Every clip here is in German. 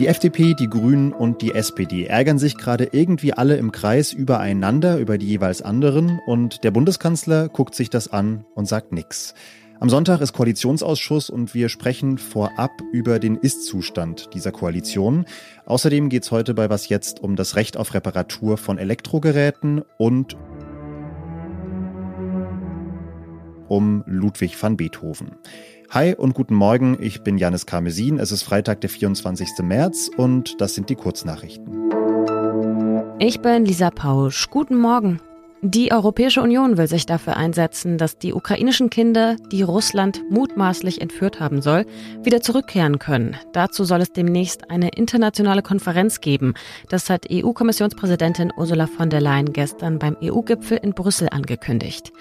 Die FDP, die Grünen und die SPD ärgern sich gerade irgendwie alle im Kreis übereinander, über die jeweils anderen und der Bundeskanzler guckt sich das an und sagt nichts. Am Sonntag ist Koalitionsausschuss und wir sprechen vorab über den Ist-Zustand dieser Koalition. Außerdem geht es heute bei Was Jetzt um das Recht auf Reparatur von Elektrogeräten und um Ludwig van Beethoven. Hi und guten Morgen, ich bin Janis Karmesin. Es ist Freitag, der 24. März und das sind die Kurznachrichten. Ich bin Lisa Pausch. Guten Morgen. Die Europäische Union will sich dafür einsetzen, dass die ukrainischen Kinder, die Russland mutmaßlich entführt haben soll, wieder zurückkehren können. Dazu soll es demnächst eine internationale Konferenz geben. Das hat EU-Kommissionspräsidentin Ursula von der Leyen gestern beim EU-Gipfel in Brüssel angekündigt.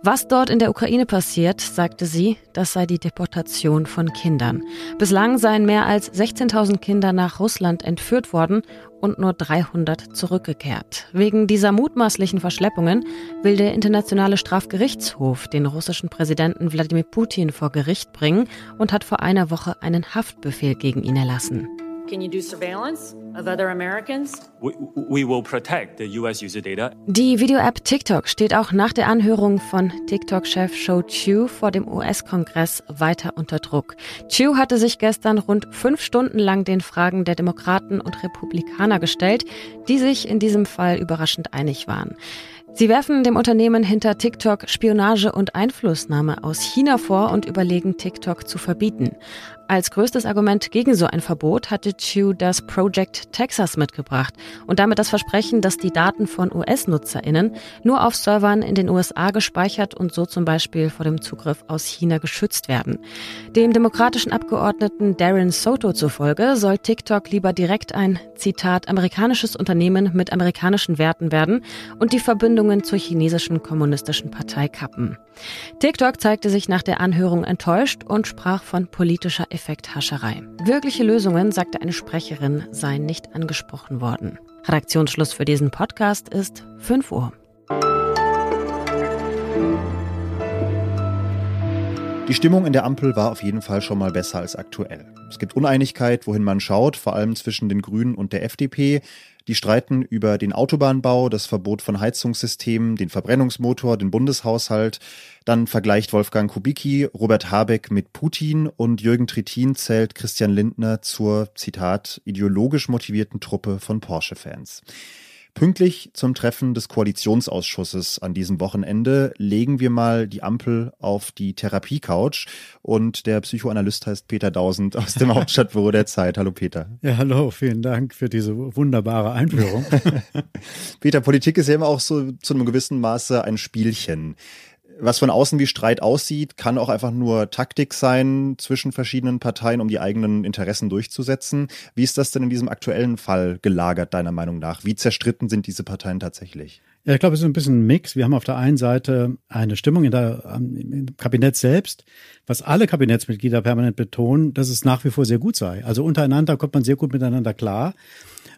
Was dort in der Ukraine passiert, sagte sie, das sei die Deportation von Kindern. Bislang seien mehr als 16.000 Kinder nach Russland entführt worden und nur 300 zurückgekehrt. Wegen dieser mutmaßlichen Verschleppungen will der Internationale Strafgerichtshof den russischen Präsidenten Wladimir Putin vor Gericht bringen und hat vor einer Woche einen Haftbefehl gegen ihn erlassen. Can you do surveillance of other Americans? We, we will protect the US user data. Die Video-App TikTok steht auch nach der Anhörung von TikTok-Chef Shou Chu vor dem US-Kongress weiter unter Druck. Chu hatte sich gestern rund fünf Stunden lang den Fragen der Demokraten und Republikaner gestellt, die sich in diesem Fall überraschend einig waren. Sie werfen dem Unternehmen hinter TikTok Spionage und Einflussnahme aus China vor und überlegen, TikTok zu verbieten. Als größtes Argument gegen so ein Verbot hatte Chew das Project Texas mitgebracht und damit das Versprechen, dass die Daten von US-NutzerInnen nur auf Servern in den USA gespeichert und so zum Beispiel vor dem Zugriff aus China geschützt werden. Dem demokratischen Abgeordneten Darren Soto zufolge soll TikTok lieber direkt ein, Zitat, amerikanisches Unternehmen mit amerikanischen Werten werden und die Verbindungen zur chinesischen kommunistischen Partei kappen. TikTok zeigte sich nach der Anhörung enttäuscht und sprach von politischer Effekthascherei. Wirkliche Lösungen, sagte eine Sprecherin, seien nicht angesprochen worden. Redaktionsschluss für diesen Podcast ist 5 Uhr. Die Stimmung in der Ampel war auf jeden Fall schon mal besser als aktuell. Es gibt Uneinigkeit, wohin man schaut, vor allem zwischen den Grünen und der FDP. Die streiten über den Autobahnbau, das Verbot von Heizungssystemen, den Verbrennungsmotor, den Bundeshaushalt. Dann vergleicht Wolfgang Kubicki Robert Habeck mit Putin und Jürgen Trittin zählt Christian Lindner zur, Zitat, ideologisch motivierten Truppe von Porsche-Fans. Pünktlich zum Treffen des Koalitionsausschusses an diesem Wochenende legen wir mal die Ampel auf die Therapiecouch und der Psychoanalyst heißt Peter Dausend aus dem Hauptstadtbüro der Zeit. Hallo Peter. Ja, hallo, vielen Dank für diese wunderbare Einführung. Peter, Politik ist ja immer auch so zu einem gewissen Maße ein Spielchen was von außen wie Streit aussieht, kann auch einfach nur Taktik sein zwischen verschiedenen Parteien, um die eigenen Interessen durchzusetzen. Wie ist das denn in diesem aktuellen Fall gelagert, deiner Meinung nach? Wie zerstritten sind diese Parteien tatsächlich? Ja, ich glaube, es ist ein bisschen ein Mix. Wir haben auf der einen Seite eine Stimmung in der, im Kabinett selbst, was alle Kabinettsmitglieder permanent betonen, dass es nach wie vor sehr gut sei. Also untereinander kommt man sehr gut miteinander klar.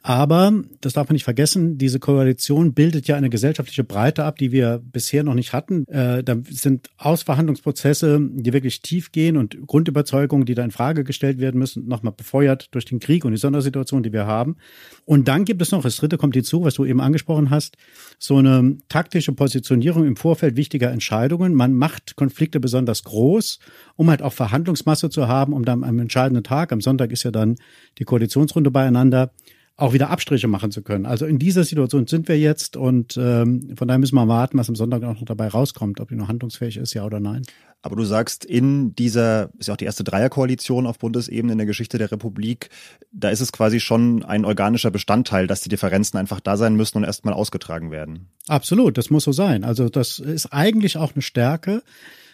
Aber, das darf man nicht vergessen, diese Koalition bildet ja eine gesellschaftliche Breite ab, die wir bisher noch nicht hatten. Äh, da sind Ausverhandlungsprozesse, die wirklich tief gehen und Grundüberzeugungen, die da in Frage gestellt werden müssen, nochmal befeuert durch den Krieg und die Sondersituation, die wir haben. Und dann gibt es noch, das dritte kommt hinzu, was du eben angesprochen hast, so eine taktische Positionierung im Vorfeld wichtiger Entscheidungen. Man macht Konflikte besonders groß, um halt auch Verhandlungsmasse zu haben, um dann am entscheidenden Tag, am Sonntag ist ja dann die Koalitionsrunde beieinander, auch wieder Abstriche machen zu können. Also in dieser Situation sind wir jetzt und ähm, von daher müssen wir warten, was am Sonntag auch noch dabei rauskommt, ob die noch handlungsfähig ist, ja oder nein. Aber du sagst, in dieser, ist ja auch die erste Dreierkoalition auf Bundesebene in der Geschichte der Republik, da ist es quasi schon ein organischer Bestandteil, dass die Differenzen einfach da sein müssen und erstmal ausgetragen werden. Absolut, das muss so sein. Also das ist eigentlich auch eine Stärke,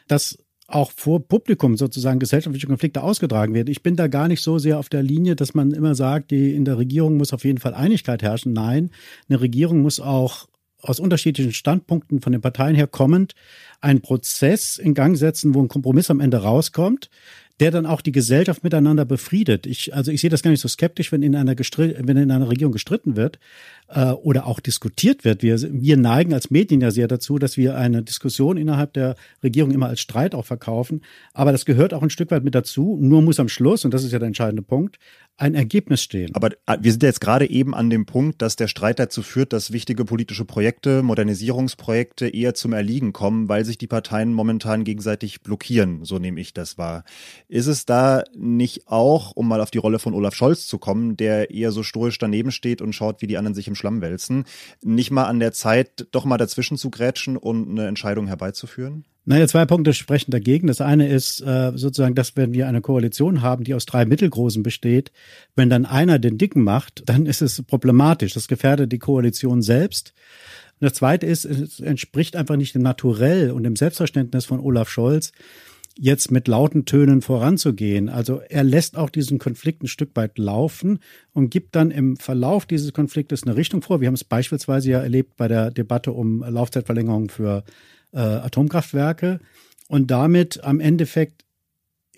dass auch vor Publikum sozusagen gesellschaftliche Konflikte ausgetragen werden. Ich bin da gar nicht so sehr auf der Linie, dass man immer sagt, die in der Regierung muss auf jeden Fall Einigkeit herrschen. Nein, eine Regierung muss auch aus unterschiedlichen Standpunkten von den Parteien her kommend einen Prozess in Gang setzen, wo ein Kompromiss am Ende rauskommt, der dann auch die Gesellschaft miteinander befriedet. Ich, also ich sehe das gar nicht so skeptisch, wenn in einer, wenn in einer Regierung gestritten wird äh, oder auch diskutiert wird. Wir, wir neigen als Medien ja sehr dazu, dass wir eine Diskussion innerhalb der Regierung immer als Streit auch verkaufen. Aber das gehört auch ein Stück weit mit dazu. Nur muss am Schluss, und das ist ja der entscheidende Punkt, ein Ergebnis stehen. Aber äh, wir sind jetzt gerade eben an dem Punkt, dass der Streit dazu führt, dass wichtige politische Projekte, Modernisierungsprojekte eher zum Erliegen kommen, weil sich die Parteien momentan gegenseitig blockieren, so nehme ich das wahr. Ist es da nicht auch, um mal auf die Rolle von Olaf Scholz zu kommen, der eher so stoisch daneben steht und schaut, wie die anderen sich im Schlamm wälzen, nicht mal an der Zeit, doch mal dazwischen zu grätschen und eine Entscheidung herbeizuführen? Naja, zwei Punkte sprechen dagegen. Das eine ist äh, sozusagen, dass wenn wir eine Koalition haben, die aus drei Mittelgroßen besteht, wenn dann einer den Dicken macht, dann ist es problematisch. Das gefährdet die Koalition selbst. Und das zweite ist, es entspricht einfach nicht dem Naturell und dem Selbstverständnis von Olaf Scholz, jetzt mit lauten Tönen voranzugehen. Also er lässt auch diesen Konflikt ein Stück weit laufen und gibt dann im Verlauf dieses Konfliktes eine Richtung vor. Wir haben es beispielsweise ja erlebt bei der Debatte um Laufzeitverlängerung für äh, Atomkraftwerke und damit am Endeffekt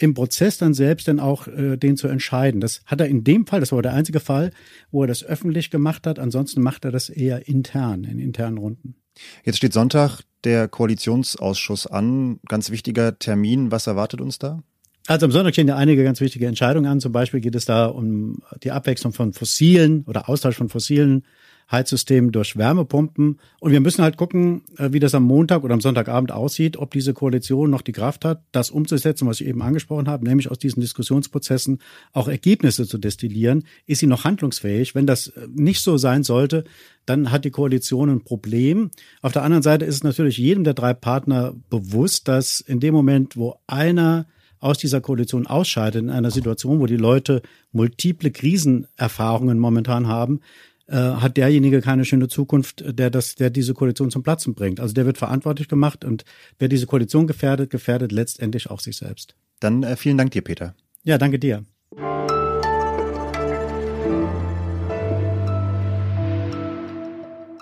im Prozess dann selbst dann auch äh, den zu entscheiden. Das hat er in dem Fall, das war der einzige Fall, wo er das öffentlich gemacht hat. Ansonsten macht er das eher intern, in internen Runden. Jetzt steht Sonntag der Koalitionsausschuss an. Ganz wichtiger Termin. Was erwartet uns da? Also am Sonntag stehen ja einige ganz wichtige Entscheidungen an. Zum Beispiel geht es da um die Abwechslung von fossilen oder Austausch von fossilen Heizsystem durch Wärmepumpen. Und wir müssen halt gucken, äh, wie das am Montag oder am Sonntagabend aussieht, ob diese Koalition noch die Kraft hat, das umzusetzen, was ich eben angesprochen habe, nämlich aus diesen Diskussionsprozessen auch Ergebnisse zu destillieren. Ist sie noch handlungsfähig? Wenn das äh, nicht so sein sollte, dann hat die Koalition ein Problem. Auf der anderen Seite ist es natürlich jedem der drei Partner bewusst, dass in dem Moment, wo einer aus dieser Koalition ausscheidet, in einer Situation, wo die Leute multiple Krisenerfahrungen momentan haben, äh, hat derjenige keine schöne Zukunft, der das, der diese Koalition zum Platzen bringt. Also der wird verantwortlich gemacht und wer diese Koalition gefährdet, gefährdet letztendlich auch sich selbst. Dann äh, vielen Dank dir, Peter. Ja, danke dir.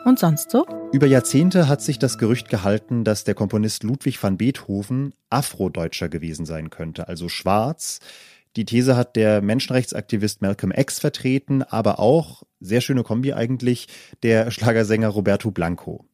Und sonst so? Über Jahrzehnte hat sich das Gerücht gehalten, dass der Komponist Ludwig van Beethoven Afrodeutscher gewesen sein könnte, also schwarz. Die These hat der Menschenrechtsaktivist Malcolm X vertreten, aber auch, sehr schöne Kombi eigentlich, der Schlagersänger Roberto Blanco.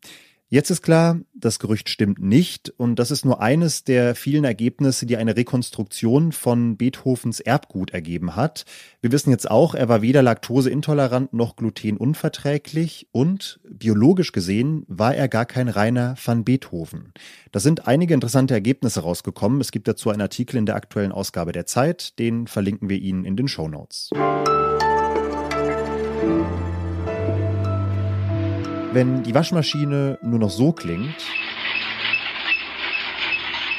Jetzt ist klar, das Gerücht stimmt nicht und das ist nur eines der vielen Ergebnisse, die eine Rekonstruktion von Beethovens Erbgut ergeben hat. Wir wissen jetzt auch, er war weder laktoseintolerant noch glutenunverträglich und biologisch gesehen war er gar kein reiner van Beethoven. Da sind einige interessante Ergebnisse rausgekommen. Es gibt dazu einen Artikel in der aktuellen Ausgabe der Zeit, den verlinken wir Ihnen in den Show Notes. Wenn die Waschmaschine nur noch so klingt,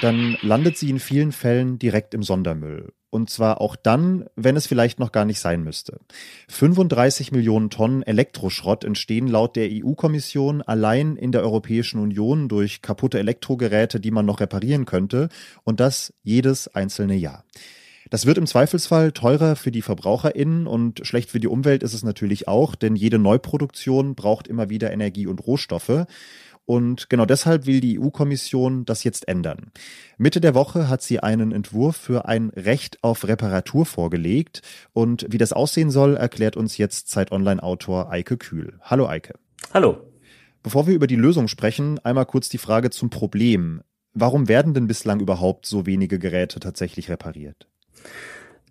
dann landet sie in vielen Fällen direkt im Sondermüll. Und zwar auch dann, wenn es vielleicht noch gar nicht sein müsste. 35 Millionen Tonnen Elektroschrott entstehen laut der EU-Kommission allein in der Europäischen Union durch kaputte Elektrogeräte, die man noch reparieren könnte. Und das jedes einzelne Jahr. Das wird im Zweifelsfall teurer für die VerbraucherInnen und schlecht für die Umwelt ist es natürlich auch, denn jede Neuproduktion braucht immer wieder Energie und Rohstoffe. Und genau deshalb will die EU-Kommission das jetzt ändern. Mitte der Woche hat sie einen Entwurf für ein Recht auf Reparatur vorgelegt. Und wie das aussehen soll, erklärt uns jetzt Zeit Online-Autor Eike Kühl. Hallo Eike. Hallo. Bevor wir über die Lösung sprechen, einmal kurz die Frage zum Problem. Warum werden denn bislang überhaupt so wenige Geräte tatsächlich repariert?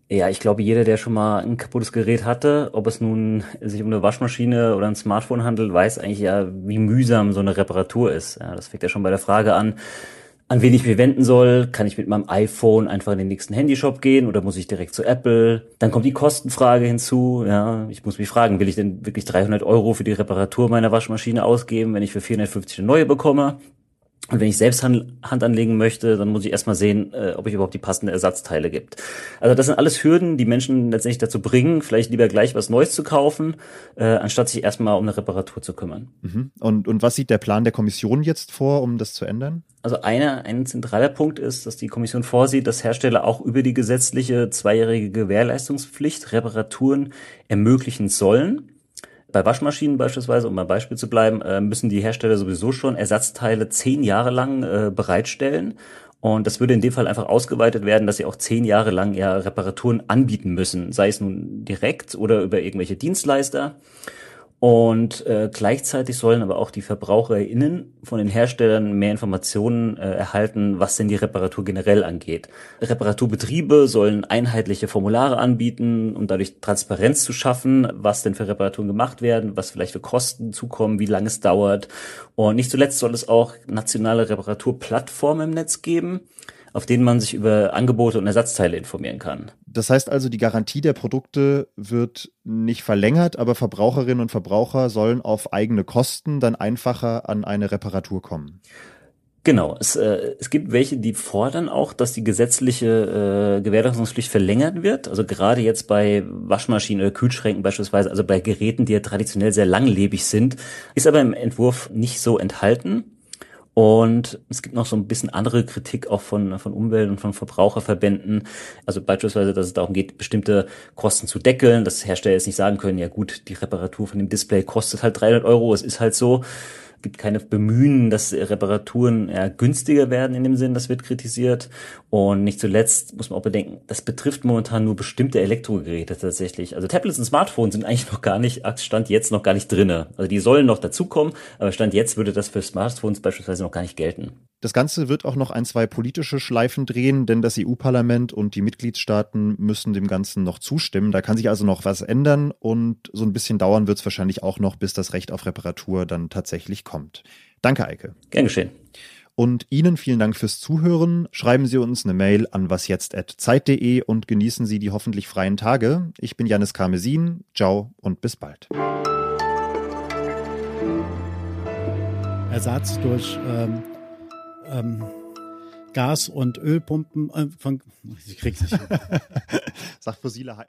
Ja, ich glaube, jeder, der schon mal ein kaputtes Gerät hatte, ob es nun sich um eine Waschmaschine oder ein Smartphone handelt, weiß eigentlich ja, wie mühsam so eine Reparatur ist. Ja, das fängt ja schon bei der Frage an, an wen ich mich wenden soll. Kann ich mit meinem iPhone einfach in den nächsten Handyshop gehen oder muss ich direkt zu Apple? Dann kommt die Kostenfrage hinzu. Ja, ich muss mich fragen, will ich denn wirklich 300 Euro für die Reparatur meiner Waschmaschine ausgeben, wenn ich für 450 eine neue bekomme? Und wenn ich selbst Hand, Hand anlegen möchte, dann muss ich erstmal sehen, äh, ob ich überhaupt die passenden Ersatzteile gibt. Also das sind alles Hürden, die Menschen letztendlich dazu bringen, vielleicht lieber gleich was Neues zu kaufen, äh, anstatt sich erstmal um eine Reparatur zu kümmern. Mhm. Und, und was sieht der Plan der Kommission jetzt vor, um das zu ändern? Also einer, ein zentraler Punkt ist, dass die Kommission vorsieht, dass Hersteller auch über die gesetzliche zweijährige Gewährleistungspflicht Reparaturen ermöglichen sollen. Bei Waschmaschinen beispielsweise, um beim Beispiel zu bleiben, äh, müssen die Hersteller sowieso schon Ersatzteile zehn Jahre lang äh, bereitstellen. Und das würde in dem Fall einfach ausgeweitet werden, dass sie auch zehn Jahre lang ja Reparaturen anbieten müssen, sei es nun direkt oder über irgendwelche Dienstleister. Und äh, gleichzeitig sollen aber auch die VerbraucherInnen von den Herstellern mehr Informationen äh, erhalten, was denn die Reparatur generell angeht. Reparaturbetriebe sollen einheitliche Formulare anbieten, um dadurch Transparenz zu schaffen, was denn für Reparaturen gemacht werden, was vielleicht für Kosten zukommen, wie lange es dauert. Und nicht zuletzt soll es auch nationale Reparaturplattformen im Netz geben, auf denen man sich über Angebote und Ersatzteile informieren kann. Das heißt also, die Garantie der Produkte wird nicht verlängert, aber Verbraucherinnen und Verbraucher sollen auf eigene Kosten dann einfacher an eine Reparatur kommen. Genau, es, äh, es gibt welche, die fordern auch, dass die gesetzliche äh, Gewährleistungspflicht verlängert wird. Also gerade jetzt bei Waschmaschinen oder Kühlschränken beispielsweise, also bei Geräten, die ja traditionell sehr langlebig sind, ist aber im Entwurf nicht so enthalten. Und es gibt noch so ein bisschen andere Kritik auch von, von Umwelt- und von Verbraucherverbänden. Also beispielsweise, dass es darum geht, bestimmte Kosten zu deckeln, dass Hersteller jetzt nicht sagen können, ja gut, die Reparatur von dem Display kostet halt 300 Euro, es ist halt so gibt keine Bemühen, dass Reparaturen ja, günstiger werden in dem Sinn, das wird kritisiert. Und nicht zuletzt muss man auch bedenken, das betrifft momentan nur bestimmte Elektrogeräte tatsächlich. Also Tablets und Smartphones sind eigentlich noch gar nicht, Stand jetzt noch gar nicht drinne. Also die sollen noch dazukommen, aber Stand jetzt würde das für Smartphones beispielsweise noch gar nicht gelten. Das Ganze wird auch noch ein, zwei politische Schleifen drehen, denn das EU-Parlament und die Mitgliedstaaten müssen dem Ganzen noch zustimmen. Da kann sich also noch was ändern und so ein bisschen dauern wird es wahrscheinlich auch noch, bis das Recht auf Reparatur dann tatsächlich kommt. Danke, Eike. Gern geschehen. Und Ihnen vielen Dank fürs Zuhören. Schreiben Sie uns eine Mail an wasjetzt.zeit.de und genießen Sie die hoffentlich freien Tage. Ich bin Janis Karmesin. Ciao und bis bald. Ersatz durch ähm, ähm, Gas- und Ölpumpen äh, von. Ich krieg's nicht. Sag fossile.